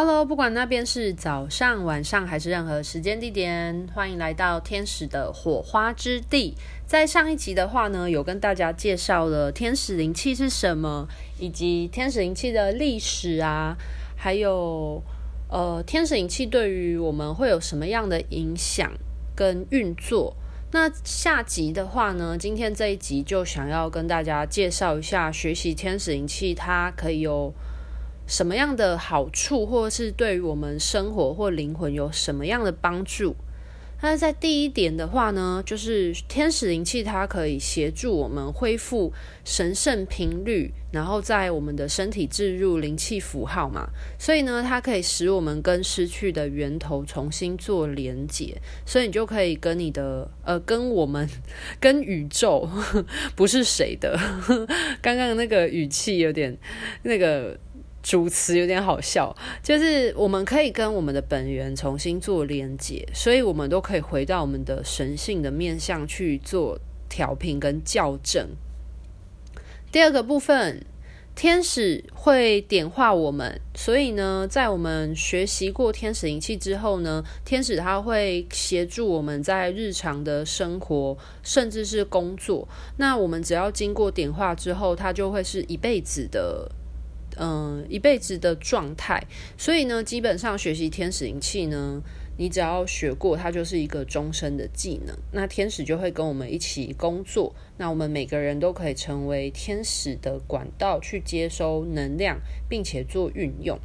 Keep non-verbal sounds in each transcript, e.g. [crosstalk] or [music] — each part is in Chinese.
Hello，不管那边是早上、晚上还是任何时间地点，欢迎来到天使的火花之地。在上一集的话呢，有跟大家介绍了天使灵气是什么，以及天使灵气的历史啊，还有呃，天使灵气对于我们会有什么样的影响跟运作。那下集的话呢，今天这一集就想要跟大家介绍一下学习天使灵气，它可以有。什么样的好处，或者是对于我们生活或灵魂有什么样的帮助？那在第一点的话呢，就是天使灵气它可以协助我们恢复神圣频率，然后在我们的身体置入灵气符号嘛，所以呢，它可以使我们跟失去的源头重新做连接，所以你就可以跟你的呃，跟我们 [laughs] 跟宇宙 [laughs] 不是谁的，[laughs] 刚刚那个语气有点那个。主词有点好笑，就是我们可以跟我们的本源重新做连接，所以我们都可以回到我们的神性的面向去做调频跟校正。第二个部分，天使会点化我们，所以呢，在我们学习过天使灵气之后呢，天使他会协助我们在日常的生活，甚至是工作。那我们只要经过点化之后，它就会是一辈子的。嗯，一辈子的状态，所以呢，基本上学习天使灵气呢，你只要学过，它就是一个终身的技能。那天使就会跟我们一起工作，那我们每个人都可以成为天使的管道，去接收能量，并且做运用。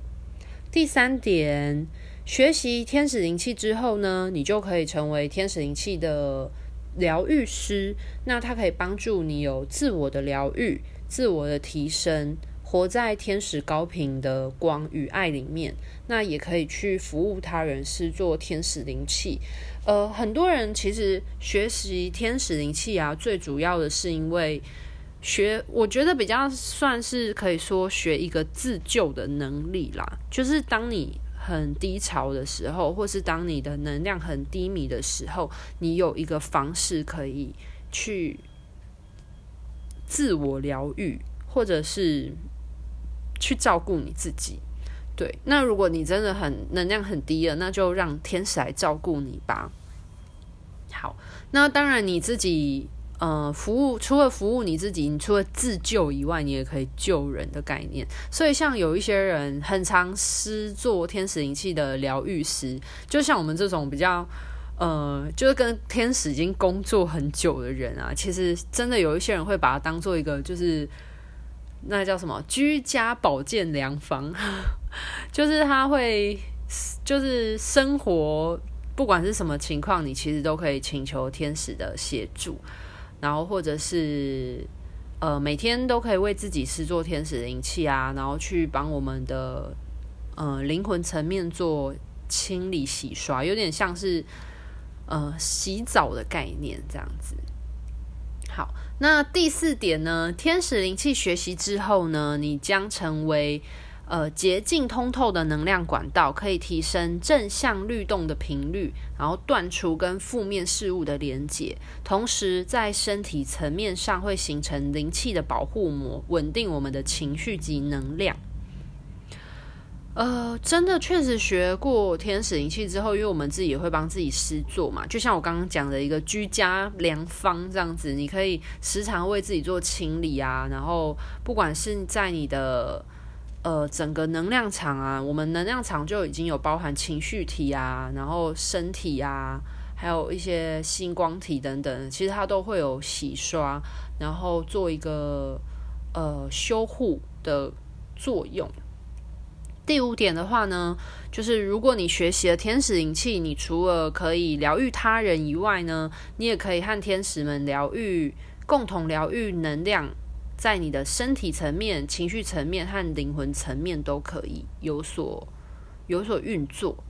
第三点，学习天使灵气之后呢，你就可以成为天使灵气的疗愈师，那它可以帮助你有自我的疗愈、自我的提升。活在天使高频的光与爱里面，那也可以去服务他人，是做天使灵气。呃，很多人其实学习天使灵气啊，最主要的是因为学，我觉得比较算是可以说学一个自救的能力啦。就是当你很低潮的时候，或是当你的能量很低迷的时候，你有一个方式可以去自我疗愈，或者是。去照顾你自己，对。那如果你真的很能量很低了，那就让天使来照顾你吧。好，那当然你自己呃服务，除了服务你自己，你除了自救以外，你也可以救人的概念。所以像有一些人很常施做天使灵气的疗愈师，就像我们这种比较呃，就是跟天使已经工作很久的人啊，其实真的有一些人会把它当做一个就是。那叫什么？居家保健良方，[laughs] 就是他会，就是生活不管是什么情况，你其实都可以请求天使的协助，然后或者是呃每天都可以为自己施作天使灵气啊，然后去帮我们的呃灵魂层面做清理洗刷，有点像是呃洗澡的概念这样子。好，那第四点呢？天使灵气学习之后呢，你将成为呃洁净通透的能量管道，可以提升正向律动的频率，然后断除跟负面事物的连结，同时在身体层面上会形成灵气的保护膜，稳定我们的情绪及能量。呃，真的确实学过天使灵气之后，因为我们自己也会帮自己施做嘛，就像我刚刚讲的一个居家良方这样子，你可以时常为自己做清理啊，然后不管是在你的呃整个能量场啊，我们能量场就已经有包含情绪体啊，然后身体啊，还有一些星光体等等，其实它都会有洗刷，然后做一个呃修护的作用。第五点的话呢，就是如果你学习了天使灵气，你除了可以疗愈他人以外呢，你也可以和天使们疗愈，共同疗愈能量，在你的身体层面、情绪层面和灵魂层面都可以有所有所运作。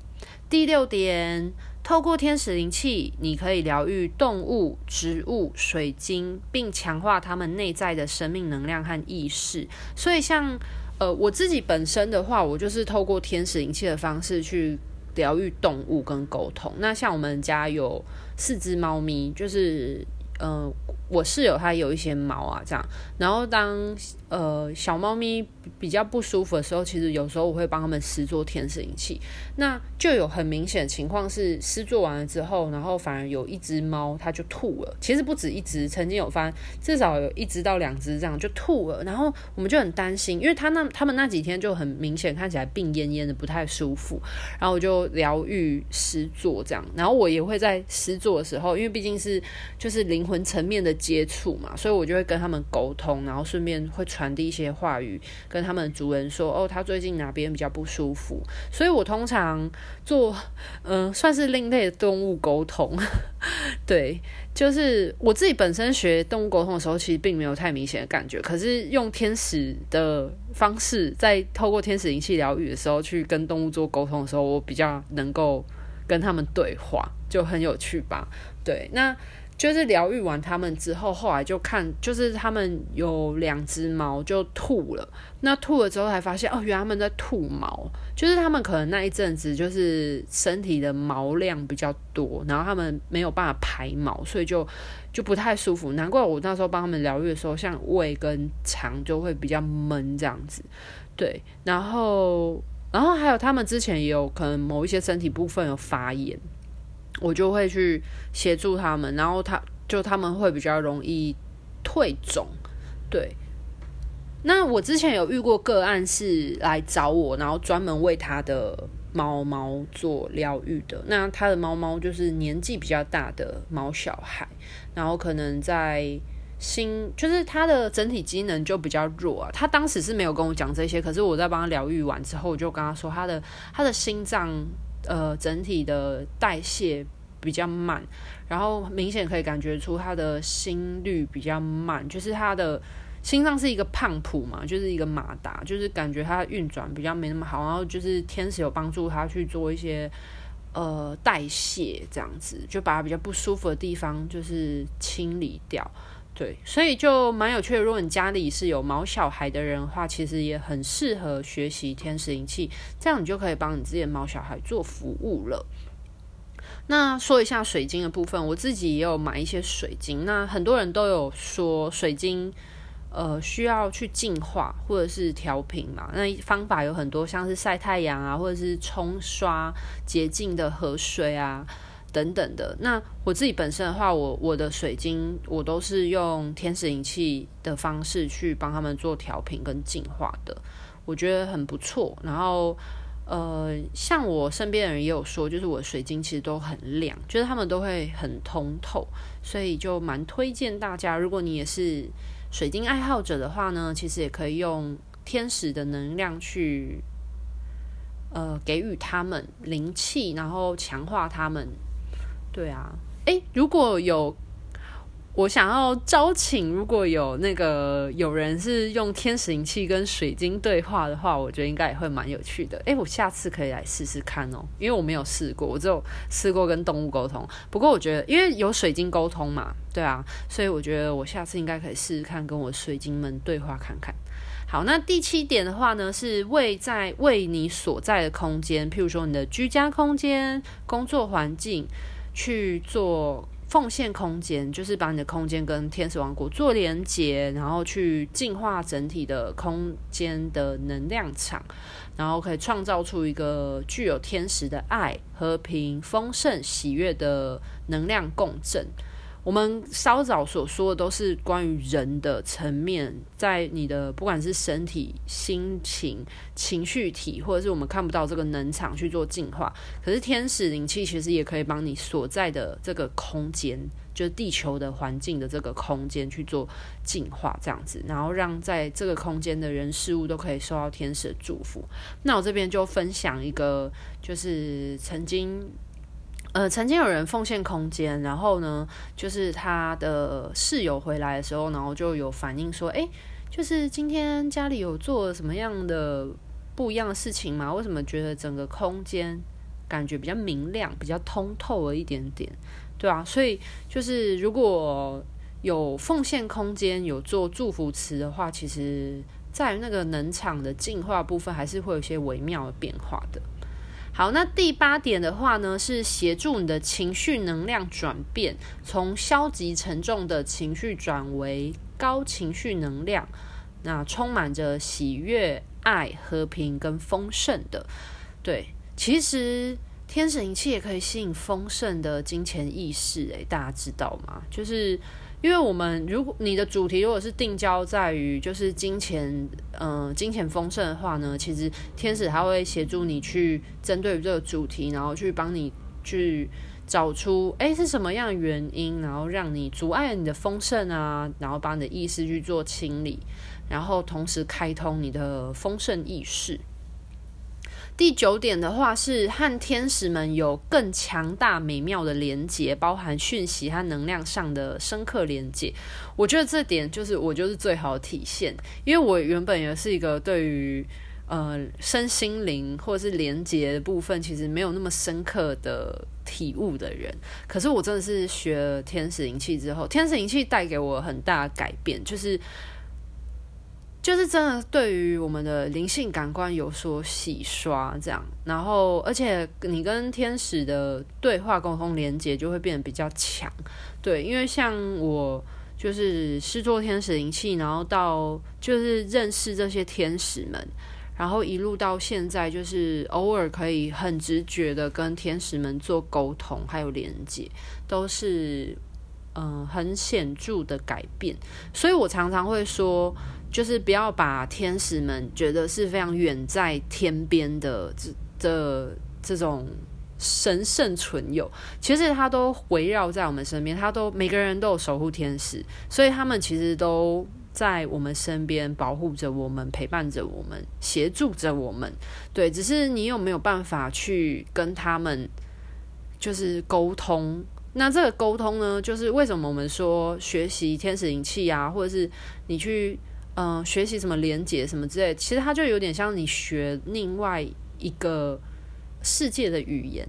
第六点，透过天使灵气，你可以疗愈动物、植物、水晶，并强化它们内在的生命能量和意识。所以像。呃，我自己本身的话，我就是透过天使灵气的方式去疗愈动物跟沟通。那像我们家有四只猫咪，就是嗯、呃。我室友他有一些毛啊，这样，然后当呃小猫咪比较不舒服的时候，其实有时候我会帮他们施做天使灵气，那就有很明显的情况是施做完了之后，然后反而有一只猫它就吐了，其实不止一只，曾经有发至少有一只到两只这样就吐了，然后我们就很担心，因为他那他们那几天就很明显看起来病恹恹的不太舒服，然后我就疗愈施做这样，然后我也会在施做的时候，因为毕竟是就是灵魂层面的。接触嘛，所以我就会跟他们沟通，然后顺便会传递一些话语，跟他们主人说，哦，他最近哪边比较不舒服。所以我通常做，嗯、[laughs] 算是另类的动物沟通。[laughs] 对，就是我自己本身学动物沟通的时候，其实并没有太明显的感觉，可是用天使的方式，在透过天使灵气疗愈的时候，去跟动物做沟通的时候，我比较能够跟他们对话，就很有趣吧。对，那。就是疗愈完他们之后，后来就看，就是他们有两只猫就吐了。那吐了之后，才发现哦，原来他们在吐毛。就是他们可能那一阵子就是身体的毛量比较多，然后他们没有办法排毛，所以就就不太舒服。难怪我那时候帮他们疗愈的时候，像胃跟肠就会比较闷这样子。对，然后然后还有他们之前也有可能某一些身体部分有发炎。我就会去协助他们，然后他就他们会比较容易退肿，对。那我之前有遇过个案是来找我，然后专门为他的猫猫做疗愈的。那他的猫猫就是年纪比较大的猫小孩，然后可能在心，就是他的整体机能就比较弱啊。他当时是没有跟我讲这些，可是我在帮他疗愈完之后，我就跟他说他的他的心脏。呃，整体的代谢比较慢，然后明显可以感觉出他的心率比较慢，就是他的心脏是一个胖蹼嘛，就是一个马达，就是感觉他运转比较没那么好，然后就是天使有帮助他去做一些呃代谢，这样子就把他比较不舒服的地方就是清理掉。对，所以就蛮有趣的。如果你家里是有毛小孩的人的话，其实也很适合学习天使灵气，这样你就可以帮你自己的毛小孩做服务了。那说一下水晶的部分，我自己也有买一些水晶。那很多人都有说水晶，呃，需要去净化或者是调频嘛。那方法有很多，像是晒太阳啊，或者是冲刷洁净的河水啊。等等的，那我自己本身的话，我我的水晶我都是用天使灵气的方式去帮他们做调频跟净化的，我觉得很不错。然后，呃，像我身边的人也有说，就是我的水晶其实都很亮，就是他们都会很通透，所以就蛮推荐大家，如果你也是水晶爱好者的话呢，其实也可以用天使的能量去，呃，给予他们灵气，然后强化他们。对啊，诶，如果有我想要招请，如果有那个有人是用天使灵气跟水晶对话的话，我觉得应该也会蛮有趣的。诶，我下次可以来试试看哦，因为我没有试过，我只有试过跟动物沟通。不过我觉得，因为有水晶沟通嘛，对啊，所以我觉得我下次应该可以试试看，跟我水晶们对话看看。好，那第七点的话呢，是为在为你所在的空间，譬如说你的居家空间、工作环境。去做奉献空间，就是把你的空间跟天使王国做连接，然后去净化整体的空间的能量场，然后可以创造出一个具有天使的爱、和平、丰盛、喜悦的能量共振。我们稍早所说的都是关于人的层面，在你的不管是身体、心情、情绪体，或者是我们看不到这个能场去做净化。可是天使灵气其实也可以帮你所在的这个空间，就是地球的环境的这个空间去做净化，这样子，然后让在这个空间的人事物都可以受到天使的祝福。那我这边就分享一个，就是曾经。呃，曾经有人奉献空间，然后呢，就是他的室友回来的时候，然后就有反映说，诶，就是今天家里有做什么样的不一样的事情吗？为什么觉得整个空间感觉比较明亮、比较通透了一点点？对啊，所以就是如果有奉献空间、有做祝福词的话，其实在那个能场的净化部分，还是会有些微妙的变化的。好，那第八点的话呢，是协助你的情绪能量转变，从消极沉重的情绪转为高情绪能量，那充满着喜悦、爱、和平跟丰盛的。对，其实天使灵气也可以吸引丰盛的金钱意识，诶，大家知道吗？就是。因为我们如果你的主题如果是定焦在于就是金钱，嗯、金钱丰盛的话呢，其实天使他会协助你去针对这个主题，然后去帮你去找出，诶，是什么样的原因，然后让你阻碍你的丰盛啊，然后把你的意识去做清理，然后同时开通你的丰盛意识。第九点的话是和天使们有更强大美妙的连接，包含讯息和能量上的深刻连接。我觉得这点就是我就是最好的体现，因为我原本也是一个对于呃身心灵或者是连接的部分其实没有那么深刻的体悟的人。可是我真的是学了天使灵气之后，天使灵气带给我很大的改变，就是。就是真的对于我们的灵性感官有所洗刷，这样，然后而且你跟天使的对话沟通连接就会变得比较强，对，因为像我就是施作天使灵气，然后到就是认识这些天使们，然后一路到现在，就是偶尔可以很直觉的跟天使们做沟通，还有连接，都是嗯、很显著的改变，所以我常常会说。就是不要把天使们觉得是非常远在天边的这这这种神圣存有，其实它都围绕在我们身边，它都每个人都有守护天使，所以他们其实都在我们身边保护着我们，陪伴着我们，协助着我们。对，只是你有没有办法去跟他们就是沟通？那这个沟通呢，就是为什么我们说学习天使灵气啊，或者是你去。嗯、学习什么连接什么之类，其实它就有点像你学另外一个世界的语言，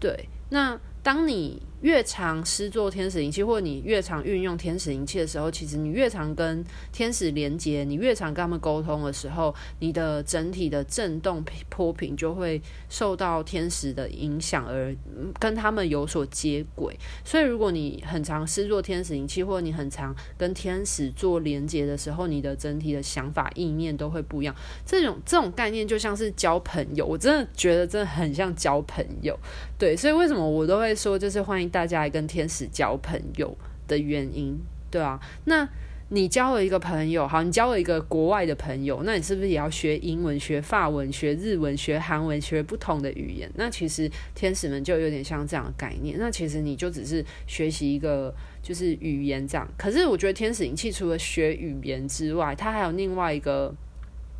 对。那当你越常施作天使灵气，或者你越常运用天使灵气的时候，其实你越常跟天使连接，你越常跟他们沟通的时候，你的整体的震动波频就会受到天使的影响，而跟他们有所接轨。所以，如果你很常施作天使灵气，或你很常跟天使做连接的时候，你的整体的想法意念都会不一样。这种这种概念就像是交朋友，我真的觉得真的很像交朋友。对，所以为什么我都会说，就是欢迎。大家来跟天使交朋友的原因，对啊，那你交了一个朋友，好，你交了一个国外的朋友，那你是不是也要学英文、学法文、学日文、学韩文、学不同的语言？那其实天使们就有点像这样的概念。那其实你就只是学习一个就是语言这样。可是我觉得天使灵气除了学语言之外，它还有另外一个。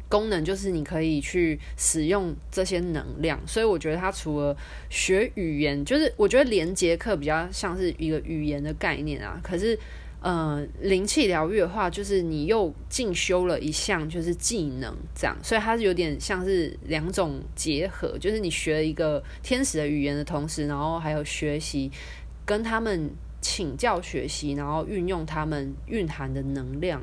功能就是你可以去使用这些能量，所以我觉得它除了学语言，就是我觉得连结课比较像是一个语言的概念啊。可是，呃，灵气疗愈的话，就是你又进修了一项就是技能，这样，所以它是有点像是两种结合，就是你学了一个天使的语言的同时，然后还有学习跟他们请教学习，然后运用他们蕴含的能量。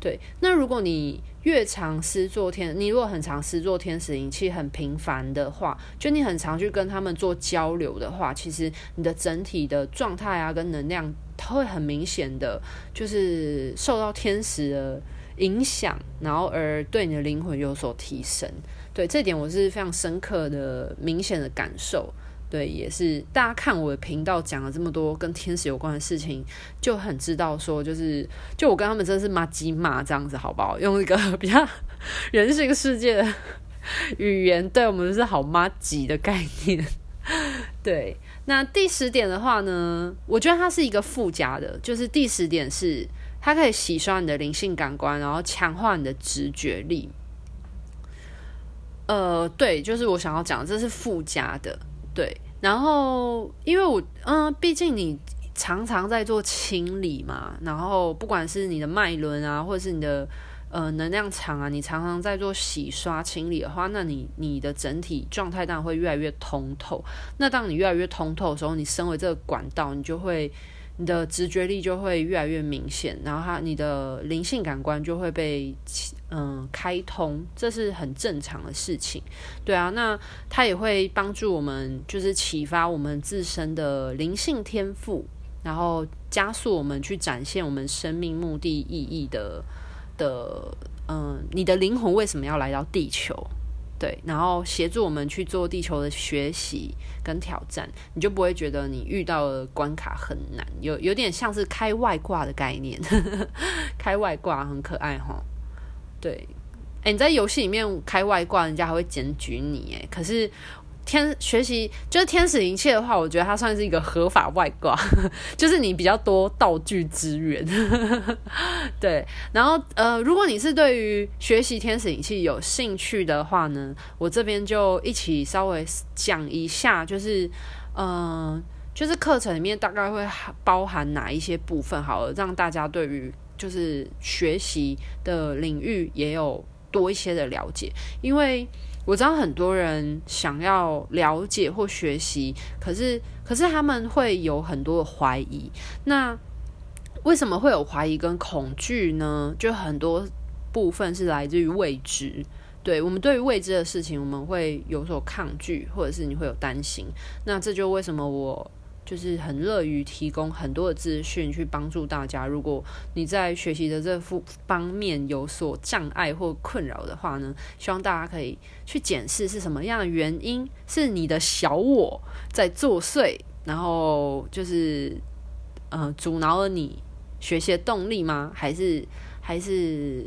对，那如果你越常施作天，你如果很常施作天使灵气很频繁的话，就你很常去跟他们做交流的话，其实你的整体的状态啊跟能量，它会很明显的，就是受到天使的影响，然后而对你的灵魂有所提升。对，这点我是非常深刻的、明显的感受。对，也是大家看我的频道讲了这么多跟天使有关的事情，就很知道说，就是就我跟他们真的是麻吉嘛这样子，好不好？用一个 [laughs] 比较人性世界的语言，对我们是好麻吉的概念。[laughs] 对，那第十点的话呢，我觉得它是一个附加的，就是第十点是它可以洗刷你的灵性感官，然后强化你的直觉力。呃，对，就是我想要讲，这是附加的，对。然后，因为我，嗯，毕竟你常常在做清理嘛，然后不管是你的脉轮啊，或者是你的呃能量场啊，你常常在做洗刷清理的话，那你你的整体状态当然会越来越通透。那当你越来越通透的时候，你身为这个管道，你就会你的直觉力就会越来越明显，然后它你的灵性感官就会被嗯开通，这是很正常的事情。对啊，那它也会帮助我们，就是启发我们自身的灵性天赋，然后加速我们去展现我们生命目的意义的的嗯，你的灵魂为什么要来到地球？对，然后协助我们去做地球的学习跟挑战，你就不会觉得你遇到的关卡很难，有有点像是开外挂的概念，[laughs] 开外挂很可爱哈。对，诶，你在游戏里面开外挂，人家还会检举你诶，可是。天学习就是天使灵气的话，我觉得它算是一个合法外挂，[laughs] 就是你比较多道具资源，[laughs] 对。然后呃，如果你是对于学习天使灵气有兴趣的话呢，我这边就一起稍微讲一下，就是嗯、就是课程里面大概会包含哪一些部分，好了，让大家对于就是学习的领域也有多一些的了解，因为。我知道很多人想要了解或学习，可是可是他们会有很多的怀疑。那为什么会有怀疑跟恐惧呢？就很多部分是来自于未知。对，我们对于未知的事情，我们会有所抗拒，或者是你会有担心。那这就为什么我。就是很乐于提供很多的资讯去帮助大家。如果你在学习的这方面有所障碍或困扰的话呢，希望大家可以去检视是什么样的原因，是你的小我在作祟，然后就是呃阻挠了你学习的动力吗？还是还是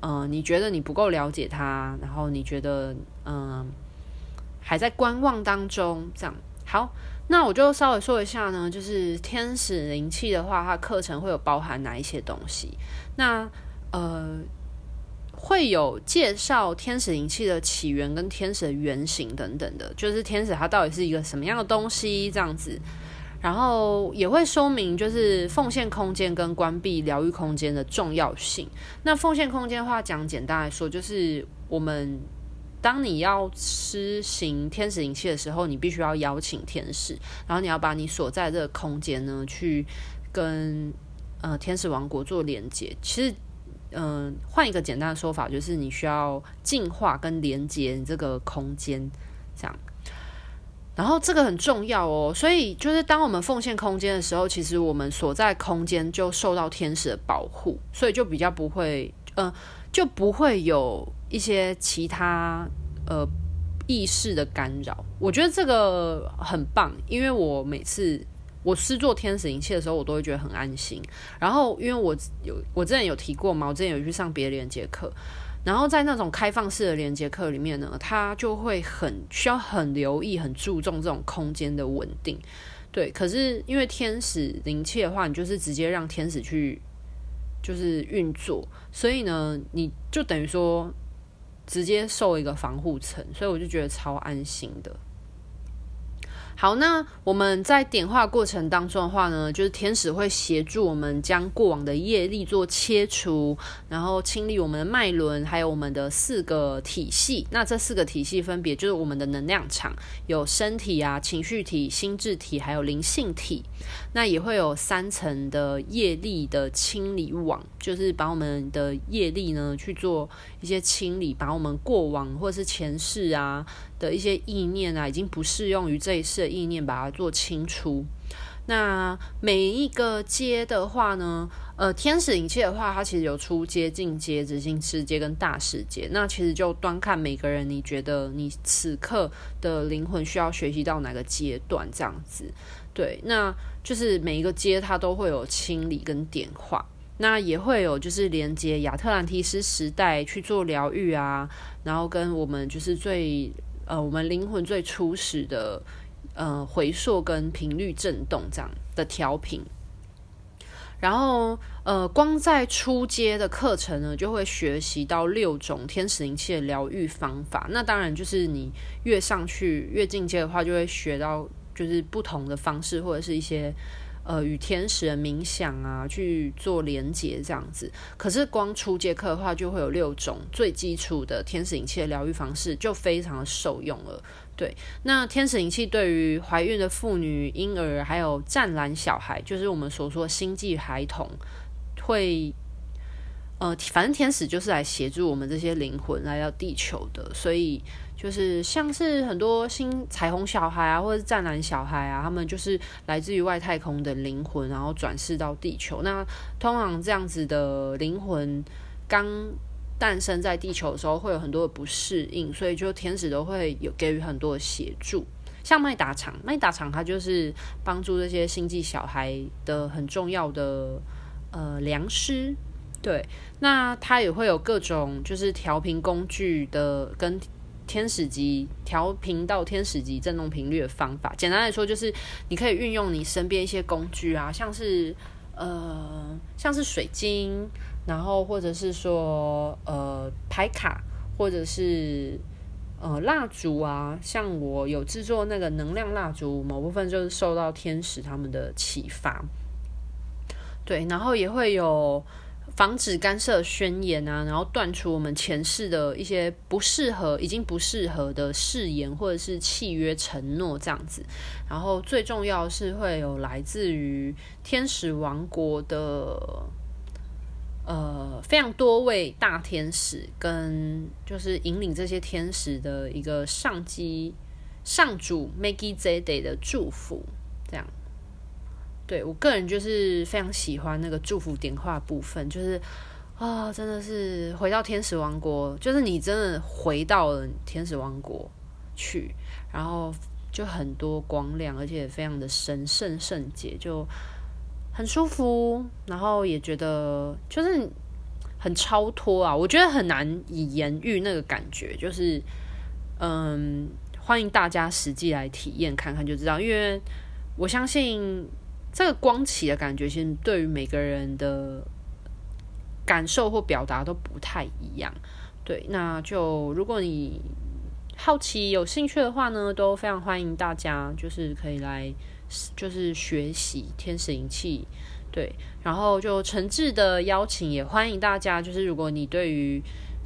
呃你觉得你不够了解他，然后你觉得嗯、还在观望当中？这样好。那我就稍微说一下呢，就是天使灵气的话，它课程会有包含哪一些东西？那呃，会有介绍天使灵气的起源跟天使的原型等等的，就是天使它到底是一个什么样的东西这样子。然后也会说明就是奉献空间跟关闭疗愈空间的重要性。那奉献空间的话，讲简单来说，就是我们。当你要施行天使灵气的时候，你必须要邀请天使，然后你要把你所在这个空间呢，去跟呃天使王国做连接。其实，嗯、换一个简单的说法，就是你需要净化跟连接你这个空间，这样。然后这个很重要哦，所以就是当我们奉献空间的时候，其实我们所在空间就受到天使的保护，所以就比较不会，嗯、就不会有。一些其他呃意识的干扰，我觉得这个很棒，因为我每次我施作天使灵气的时候，我都会觉得很安心。然后，因为我有我之前有提过嘛，我之前有去上别的连接课，然后在那种开放式的连接课里面呢，他就会很需要很留意、很注重这种空间的稳定。对，可是因为天使灵气的话，你就是直接让天使去就是运作，所以呢，你就等于说。直接受一个防护层，所以我就觉得超安心的。好，那我们在点化过程当中的话呢，就是天使会协助我们将过往的业力做切除，然后清理我们的脉轮，还有我们的四个体系。那这四个体系分别就是我们的能量场，有身体啊、情绪体、心智体，还有灵性体。那也会有三层的业力的清理网，就是把我们的业力呢去做一些清理，把我们过往或是前世啊。的一些意念啊，已经不适用于这一次的意念，把它做清除。那每一个阶的话呢，呃，天使灵气的话，它其实有初阶、进阶、执行师阶跟大师阶。那其实就端看每个人，你觉得你此刻的灵魂需要学习到哪个阶段这样子。对，那就是每一个阶它都会有清理跟点化，那也会有就是连接亚特兰提斯时代去做疗愈啊，然后跟我们就是最。呃，我们灵魂最初始的呃回溯跟频率震动这样的调频，然后呃，光在初阶的课程呢，就会学习到六种天使灵气的疗愈方法。那当然就是你越上去越进阶的话，就会学到就是不同的方式或者是一些呃与天使冥想啊去做连接这样子。可是光初阶课的话，就会有六种最基础的天使灵气的疗愈方式，就非常的受用了。对，那天使灵气对于怀孕的妇女、婴儿，还有湛蓝小孩，就是我们所说星际孩童，会，呃，反正天使就是来协助我们这些灵魂来到地球的，所以就是像是很多星彩虹小孩啊，或者是湛蓝小孩啊，他们就是来自于外太空的灵魂，然后转世到地球。那通常这样子的灵魂刚。诞生在地球的时候会有很多的不适应，所以就天使都会有给予很多的协助。像麦达场，麦达场它就是帮助这些星际小孩的很重要的呃良师。对，那它也会有各种就是调频工具的跟天使级调频到天使级振动频率的方法。简单来说，就是你可以运用你身边一些工具啊，像是呃像是水晶。然后，或者是说，呃，牌卡，或者是呃，蜡烛啊，像我有制作那个能量蜡烛，某部分就是受到天使他们的启发。对，然后也会有防止干涉宣言啊，然后断除我们前世的一些不适合、已经不适合的誓言或者是契约承诺这样子。然后最重要是会有来自于天使王国的。呃，非常多位大天使跟就是引领这些天使的一个上级上主 Maggie Z Day 的祝福，这样。对，我个人就是非常喜欢那个祝福点化部分，就是啊、真的是回到天使王国，就是你真的回到了天使王国去，然后就很多光亮，而且非常的神圣圣洁，就。很舒服，然后也觉得就是很超脱啊！我觉得很难以言喻那个感觉，就是嗯，欢迎大家实际来体验看看就知道。因为我相信这个光启的感觉，其实对于每个人的感受或表达都不太一样。对，那就如果你好奇、有兴趣的话呢，都非常欢迎大家，就是可以来。就是学习天使灵气，对，然后就诚挚的邀请，也欢迎大家。就是如果你对于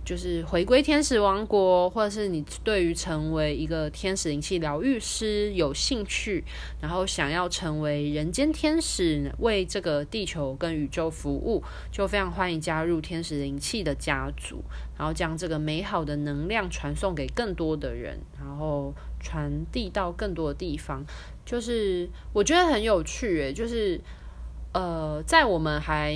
就是回归天使王国，或者是你对于成为一个天使灵气疗愈师有兴趣，然后想要成为人间天使，为这个地球跟宇宙服务，就非常欢迎加入天使灵气的家族，然后将这个美好的能量传送给更多的人，然后传递到更多的地方。就是我觉得很有趣诶，就是呃，在我们还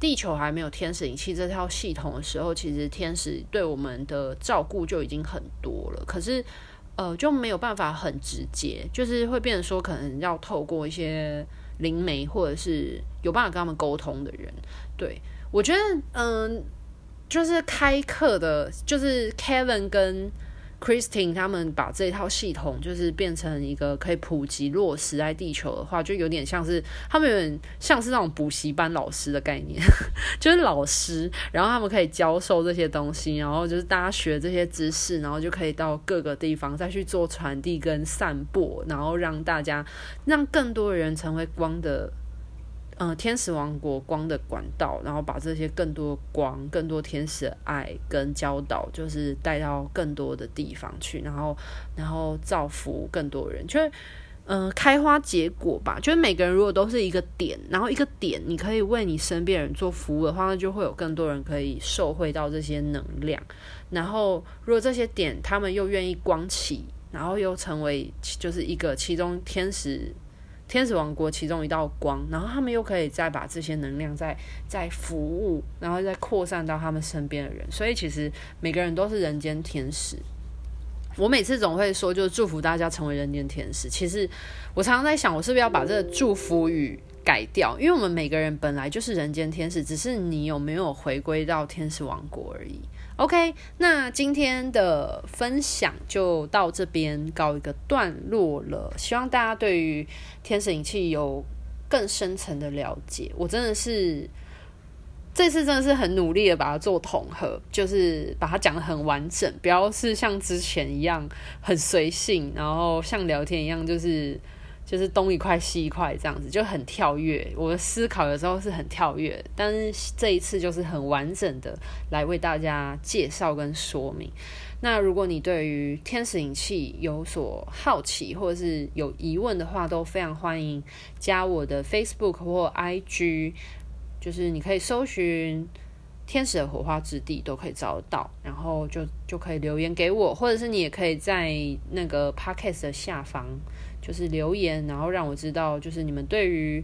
地球还没有天使灵气这套系统的时候，其实天使对我们的照顾就已经很多了。可是呃，就没有办法很直接，就是会变成说，可能要透过一些灵媒或者是有办法跟他们沟通的人。对，我觉得，嗯、就是开课的，就是 Kevin 跟。Christine 他们把这套系统就是变成一个可以普及落实在地球的话，就有点像是他们有点像是那种补习班老师的概念，[laughs] 就是老师，然后他们可以教授这些东西，然后就是大家学这些知识，然后就可以到各个地方再去做传递跟散播，然后让大家让更多的人成为光的。嗯，天使王国光的管道，然后把这些更多光、更多天使的爱跟教导，就是带到更多的地方去，然后，然后造福更多人，就是嗯，开花结果吧。就是每个人如果都是一个点，然后一个点，你可以为你身边人做服务的话，那就会有更多人可以受惠到这些能量。然后，如果这些点他们又愿意光起，然后又成为就是一个其中天使。天使王国其中一道光，然后他们又可以再把这些能量再再服务，然后再扩散到他们身边的人。所以其实每个人都是人间天使。我每次总会说，就是祝福大家成为人间天使。其实我常常在想，我是不是要把这个祝福语改掉？因为我们每个人本来就是人间天使，只是你有没有回归到天使王国而已。OK，那今天的分享就到这边告一个段落了。希望大家对于天使灵气有更深层的了解。我真的是这次真的是很努力的把它做统合，就是把它讲得很完整，不要是像之前一样很随性，然后像聊天一样，就是。就是东一块西一块这样子，就很跳跃。我的思考有时候是很跳跃，但是这一次就是很完整的来为大家介绍跟说明。那如果你对于天使引器有所好奇或者是有疑问的话，都非常欢迎加我的 Facebook 或 IG，就是你可以搜寻天使的火花之地都可以找得到，然后就就可以留言给我，或者是你也可以在那个 Podcast 的下方就是留言，然后让我知道就是你们对于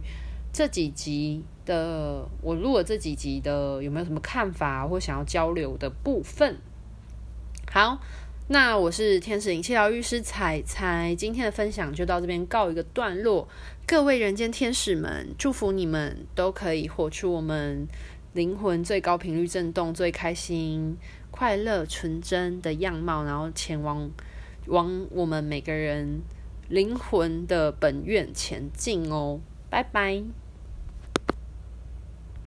这几集的我录了这几集的有没有什么看法或想要交流的部分。好，那我是天使灵气疗愈师彩彩，今天的分享就到这边告一个段落。各位人间天使们，祝福你们都可以活出我们灵魂最高频率振动、最开心、快乐、纯真的样貌，然后前往往我们每个人灵魂的本愿前进哦。拜拜。